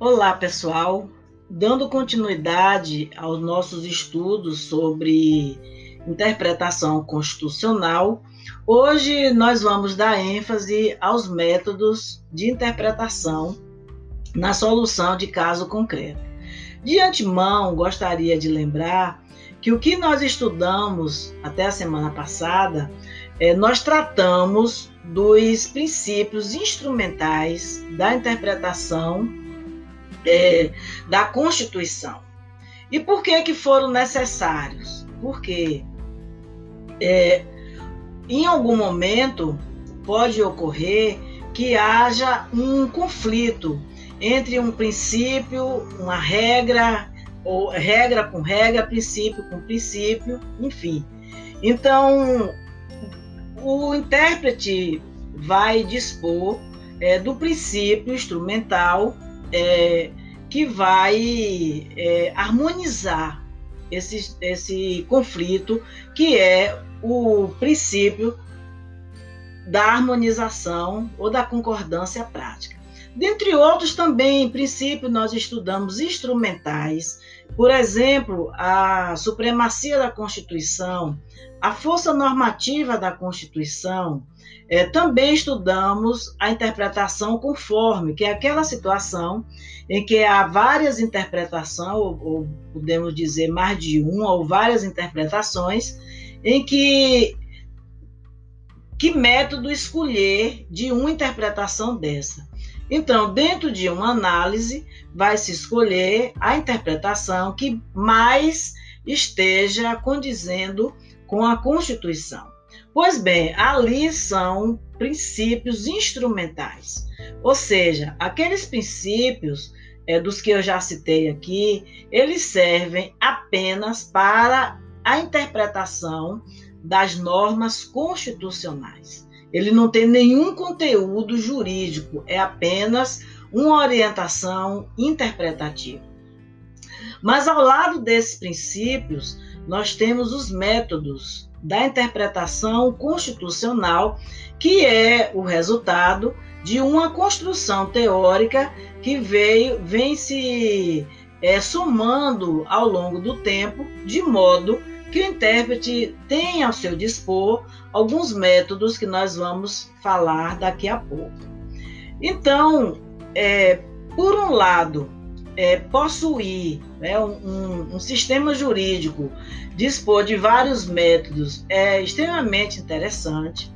Olá, pessoal. Dando continuidade aos nossos estudos sobre interpretação constitucional, hoje nós vamos dar ênfase aos métodos de interpretação na solução de caso concreto. De antemão, gostaria de lembrar que o que nós estudamos até a semana passada, é, nós tratamos dos princípios instrumentais da interpretação é, da Constituição. E por que que foram necessários? Porque é, em algum momento pode ocorrer que haja um conflito entre um princípio, uma regra, ou regra com regra, princípio com princípio, enfim. Então, o intérprete vai dispor é, do princípio instrumental é, que vai é, harmonizar esse, esse conflito, que é o princípio da harmonização ou da concordância prática. Dentre outros, também, em princípio, nós estudamos instrumentais, por exemplo, a supremacia da Constituição, a força normativa da Constituição. É, também estudamos a interpretação conforme, que é aquela situação em que há várias interpretações, ou, ou podemos dizer mais de uma, ou várias interpretações, em que que método escolher de uma interpretação dessa. Então, dentro de uma análise, vai se escolher a interpretação que mais esteja condizendo com a Constituição. Pois bem, ali são princípios instrumentais, ou seja, aqueles princípios é, dos que eu já citei aqui, eles servem apenas para a interpretação das normas constitucionais. Ele não tem nenhum conteúdo jurídico, é apenas uma orientação interpretativa. Mas ao lado desses princípios, nós temos os métodos da interpretação constitucional, que é o resultado de uma construção teórica que veio, vem se é, somando ao longo do tempo, de modo que o intérprete tem ao seu dispor alguns métodos que nós vamos falar daqui a pouco. Então, é, por um lado, é, possuir né, um, um, sistema jurídico, dispor de vários métodos é extremamente interessante,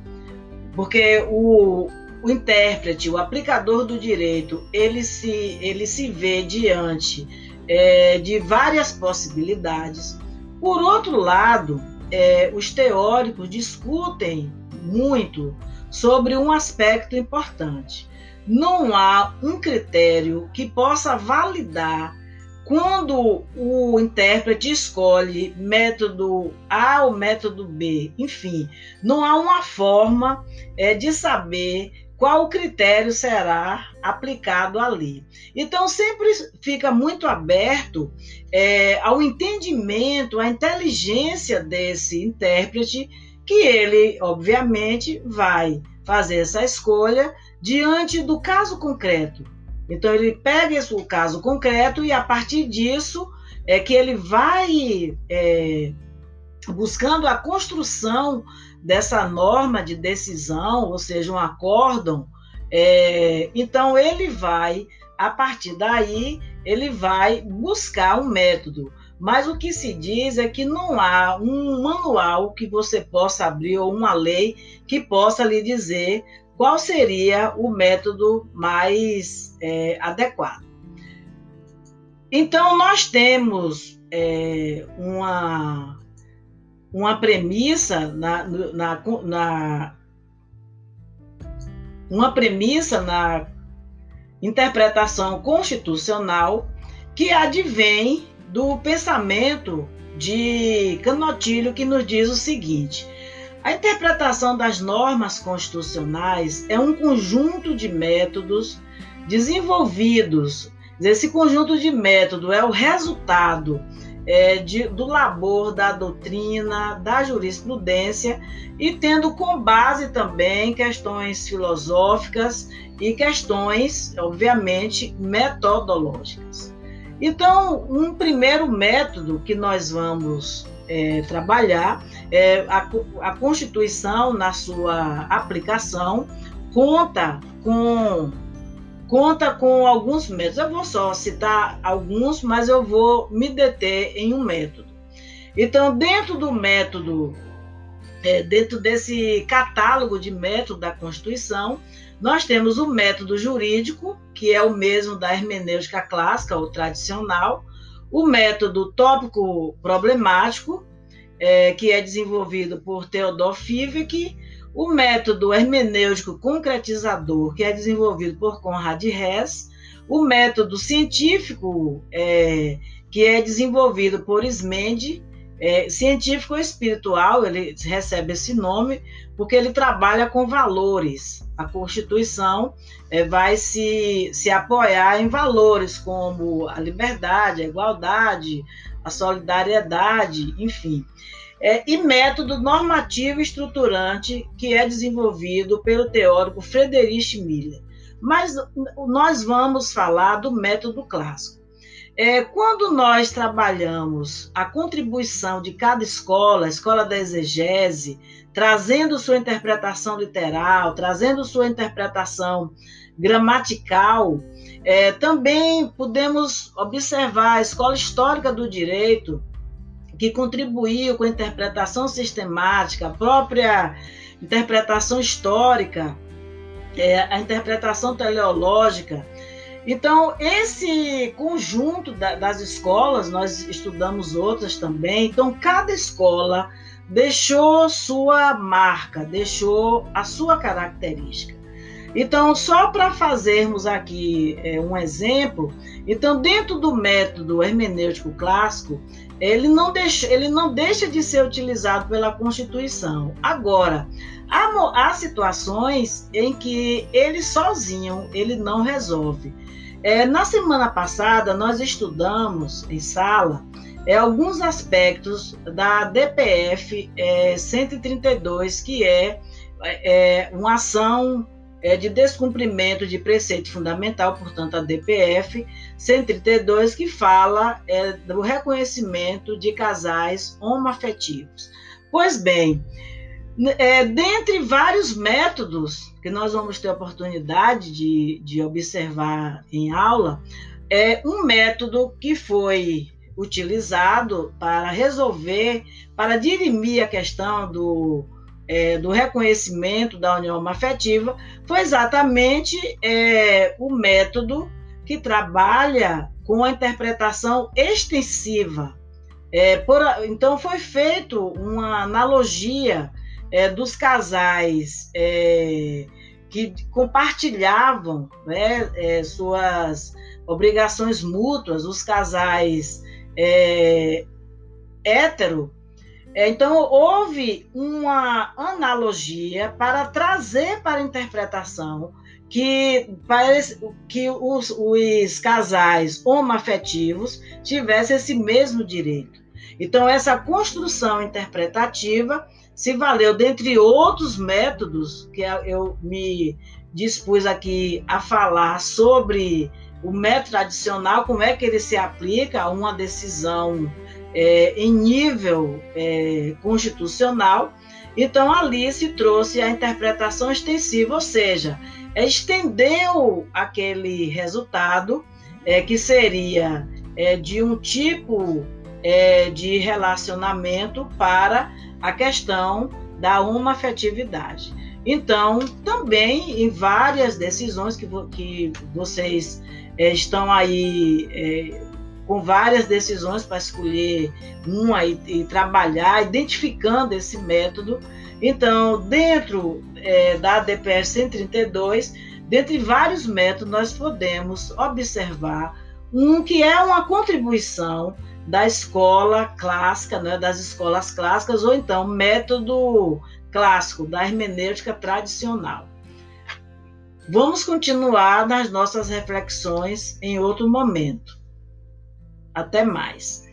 porque o, o intérprete, o aplicador do direito, ele se, ele se vê diante é, de várias possibilidades por outro lado, é, os teóricos discutem muito sobre um aspecto importante. Não há um critério que possa validar quando o intérprete escolhe método A ou método B, enfim, não há uma forma é, de saber qual critério será aplicado ali. Então, sempre fica muito aberto é, ao entendimento, à inteligência desse intérprete, que ele, obviamente, vai fazer essa escolha diante do caso concreto. Então, ele pega esse, o caso concreto e, a partir disso, é que ele vai é, buscando a construção dessa norma de decisão, ou seja, um acórdão, é, então ele vai, a partir daí, ele vai buscar um método. Mas o que se diz é que não há um manual que você possa abrir ou uma lei que possa lhe dizer qual seria o método mais é, adequado. Então, nós temos é, uma, uma premissa na, na, na uma premissa na interpretação constitucional que advém do pensamento de Canotilho que nos diz o seguinte: a interpretação das normas constitucionais é um conjunto de métodos desenvolvidos. Esse conjunto de métodos é o resultado é, de, do labor da doutrina, da jurisprudência e tendo com base também questões filosóficas e questões, obviamente, metodológicas. Então, um primeiro método que nós vamos é, trabalhar é a, a Constituição, na sua aplicação, conta com conta com alguns métodos. Eu vou só citar alguns, mas eu vou me deter em um método. Então, dentro do método, é, dentro desse catálogo de método da Constituição, nós temos o método jurídico, que é o mesmo da hermenêutica clássica ou tradicional, o método tópico problemático, é, que é desenvolvido por Theodor Fivek, o método hermenêutico concretizador, que é desenvolvido por Conrad Hess, o método científico, é, que é desenvolvido por Smendi, é, científico espiritual, ele recebe esse nome porque ele trabalha com valores. A Constituição é, vai se, se apoiar em valores como a liberdade, a igualdade, a solidariedade, enfim é, e método normativo estruturante que é desenvolvido pelo teórico Friedrich Miller. Mas nós vamos falar do método clássico. É, quando nós trabalhamos a contribuição de cada escola, a escola da exegese, trazendo sua interpretação literal, trazendo sua interpretação gramatical, é, também podemos observar a escola histórica do direito, que contribuiu com a interpretação sistemática, a própria interpretação histórica, é, a interpretação teleológica. Então, esse conjunto da, das escolas, nós estudamos outras também, então, cada escola deixou sua marca, deixou a sua característica. Então, só para fazermos aqui é, um exemplo, então, dentro do método hermenêutico clássico, ele não, deixa, ele não deixa de ser utilizado pela Constituição. Agora, há, há situações em que ele sozinho ele não resolve. É, na semana passada, nós estudamos em sala é, alguns aspectos da DPF é, 132, que é, é uma ação é, de descumprimento de preceito fundamental, portanto, a DPF 132, que fala é, do reconhecimento de casais homoafetivos. Pois bem, é, dentre vários métodos que nós vamos ter oportunidade de, de observar em aula, é um método que foi utilizado para resolver, para dirimir a questão do é, do reconhecimento da união afetiva foi exatamente é, o método que trabalha com a interpretação extensiva. É, por, então, foi feito uma analogia é, dos casais é, que compartilhavam né, é, suas obrigações mútuas, os casais hétero é, então, houve uma analogia para trazer para a interpretação que, parece, que os, os casais homoafetivos tivessem esse mesmo direito. Então, essa construção interpretativa se valeu, dentre outros métodos, que eu me dispus aqui a falar sobre o método tradicional, como é que ele se aplica a uma decisão é, em nível é, constitucional. Então, ali se trouxe a interpretação extensiva, ou seja, estendeu aquele resultado é, que seria é, de um tipo é, de relacionamento para a questão da homoafetividade. Então, também em várias decisões que, que vocês é, estão aí com várias decisões para escolher uma e, e, trabalhar, identificando esse método. Então, dentro é, da DPR 132, dentre vários métodos, nós podemos observar um que é uma contribuição da escola clássica, né, das escolas clássicas, ou então método clássico, da hermenêutica tradicional. Vamos continuar nas nossas reflexões em outro momento. Até mais.